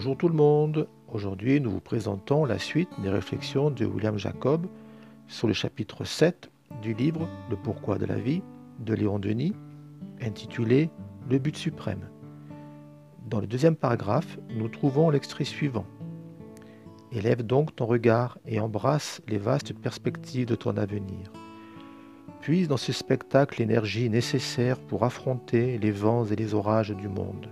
Bonjour tout le monde. Aujourd'hui, nous vous présentons la suite des réflexions de William Jacob sur le chapitre 7 du livre Le pourquoi de la vie de Léon Denis, intitulé Le but suprême. Dans le deuxième paragraphe, nous trouvons l'extrait suivant. Élève donc ton regard et embrasse les vastes perspectives de ton avenir. Puise dans ce spectacle l'énergie nécessaire pour affronter les vents et les orages du monde.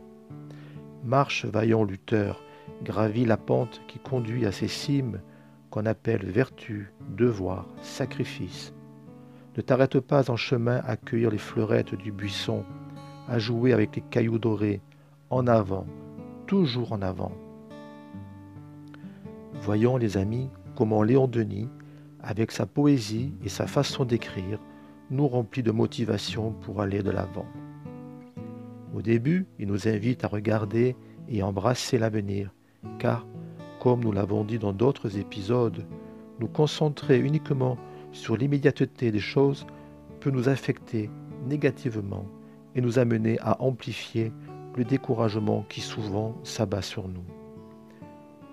Marche, vaillant lutteur, gravis la pente qui conduit à ces cimes qu'on appelle vertu, devoir, sacrifice. Ne t'arrête pas en chemin à cueillir les fleurettes du buisson, à jouer avec les cailloux dorés, en avant, toujours en avant. Voyons, les amis, comment Léon Denis, avec sa poésie et sa façon d'écrire, nous remplit de motivation pour aller de l'avant. Au début, il nous invite à regarder et embrasser l'avenir, car, comme nous l'avons dit dans d'autres épisodes, nous concentrer uniquement sur l'immédiateté des choses peut nous affecter négativement et nous amener à amplifier le découragement qui souvent s'abat sur nous.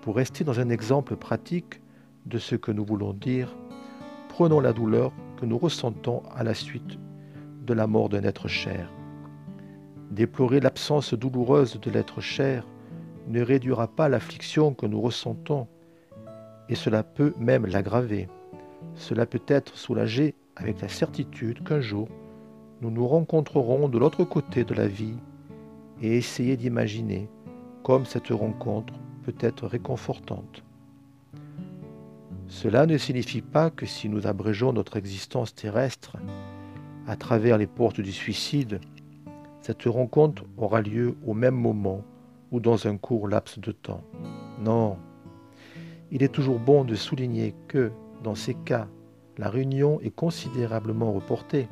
Pour rester dans un exemple pratique de ce que nous voulons dire, prenons la douleur que nous ressentons à la suite de la mort d'un être cher. Déplorer l'absence douloureuse de l'être cher ne réduira pas l'affliction que nous ressentons, et cela peut même l'aggraver. Cela peut être soulagé avec la certitude qu'un jour, nous nous rencontrerons de l'autre côté de la vie et essayer d'imaginer comme cette rencontre peut être réconfortante. Cela ne signifie pas que si nous abrégeons notre existence terrestre à travers les portes du suicide, cette rencontre aura lieu au même moment ou dans un court laps de temps. Non. Il est toujours bon de souligner que, dans ces cas, la réunion est considérablement reportée,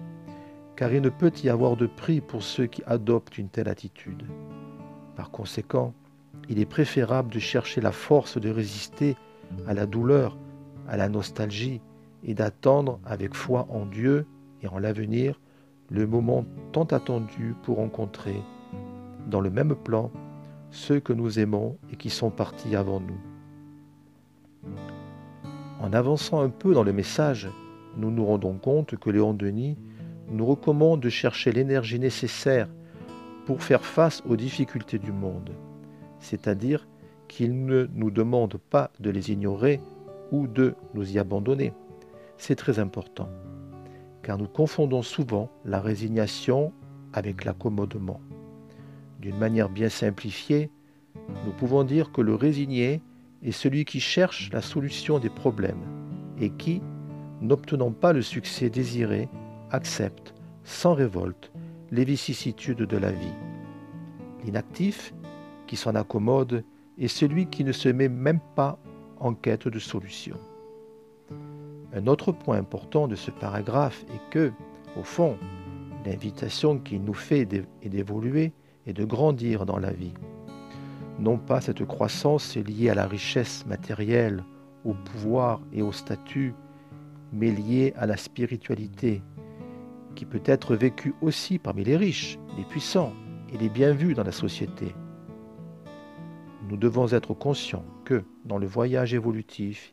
car il ne peut y avoir de prix pour ceux qui adoptent une telle attitude. Par conséquent, il est préférable de chercher la force de résister à la douleur, à la nostalgie, et d'attendre avec foi en Dieu et en l'avenir le moment tant attendu pour rencontrer, dans le même plan, ceux que nous aimons et qui sont partis avant nous. En avançant un peu dans le message, nous nous rendons compte que Léon Denis nous recommande de chercher l'énergie nécessaire pour faire face aux difficultés du monde, c'est-à-dire qu'il ne nous demande pas de les ignorer ou de nous y abandonner. C'est très important car nous confondons souvent la résignation avec l'accommodement. D'une manière bien simplifiée, nous pouvons dire que le résigné est celui qui cherche la solution des problèmes et qui, n'obtenant pas le succès désiré, accepte, sans révolte, les vicissitudes de la vie. L'inactif, qui s'en accommode, est celui qui ne se met même pas en quête de solution. Un autre point important de ce paragraphe est que, au fond, l'invitation qu'il nous fait est d'évoluer et de grandir dans la vie. Non pas cette croissance liée à la richesse matérielle, au pouvoir et au statut, mais liée à la spiritualité, qui peut être vécue aussi parmi les riches, les puissants et les bien vus dans la société. Nous devons être conscients que, dans le voyage évolutif,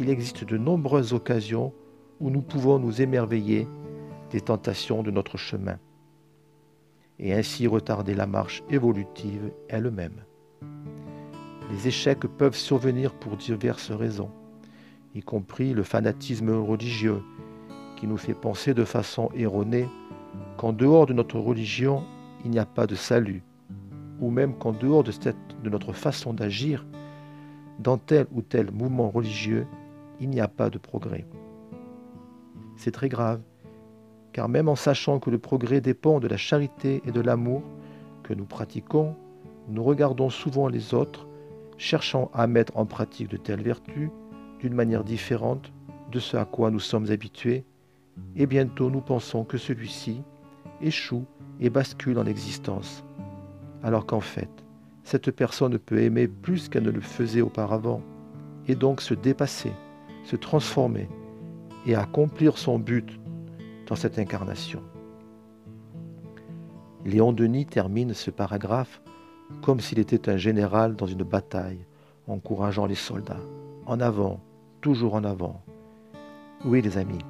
il existe de nombreuses occasions où nous pouvons nous émerveiller des tentations de notre chemin et ainsi retarder la marche évolutive elle-même. Les échecs peuvent survenir pour diverses raisons, y compris le fanatisme religieux qui nous fait penser de façon erronée qu'en dehors de notre religion, il n'y a pas de salut, ou même qu'en dehors de, notre façon d'agir, dans tel ou tel mouvement religieux, il n'y a pas de progrès. C'est très grave, car même en sachant que le progrès dépend de la charité et de l'amour que nous pratiquons, nous regardons souvent les autres, cherchant à mettre en pratique de telles vertus d'une manière différente de ce à quoi nous sommes habitués, et bientôt nous pensons que celui-ci échoue et bascule en existence, alors qu'en fait, cette personne peut aimer plus qu'elle ne le faisait auparavant, et donc se dépasser se transformer et accomplir son but dans cette incarnation. Léon Denis termine ce paragraphe comme s'il était un général dans une bataille, encourageant les soldats. En avant, toujours en avant. Oui les amis,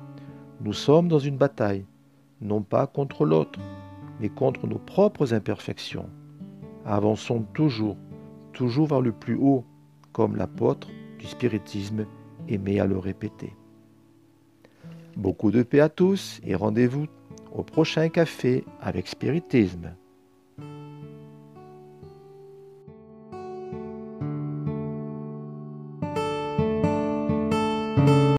nous sommes dans une bataille, non pas contre l'autre, mais contre nos propres imperfections. Avançons toujours, toujours vers le plus haut, comme l'apôtre du spiritisme aimait à le répéter. Beaucoup de paix à tous et rendez-vous au prochain café avec spiritisme.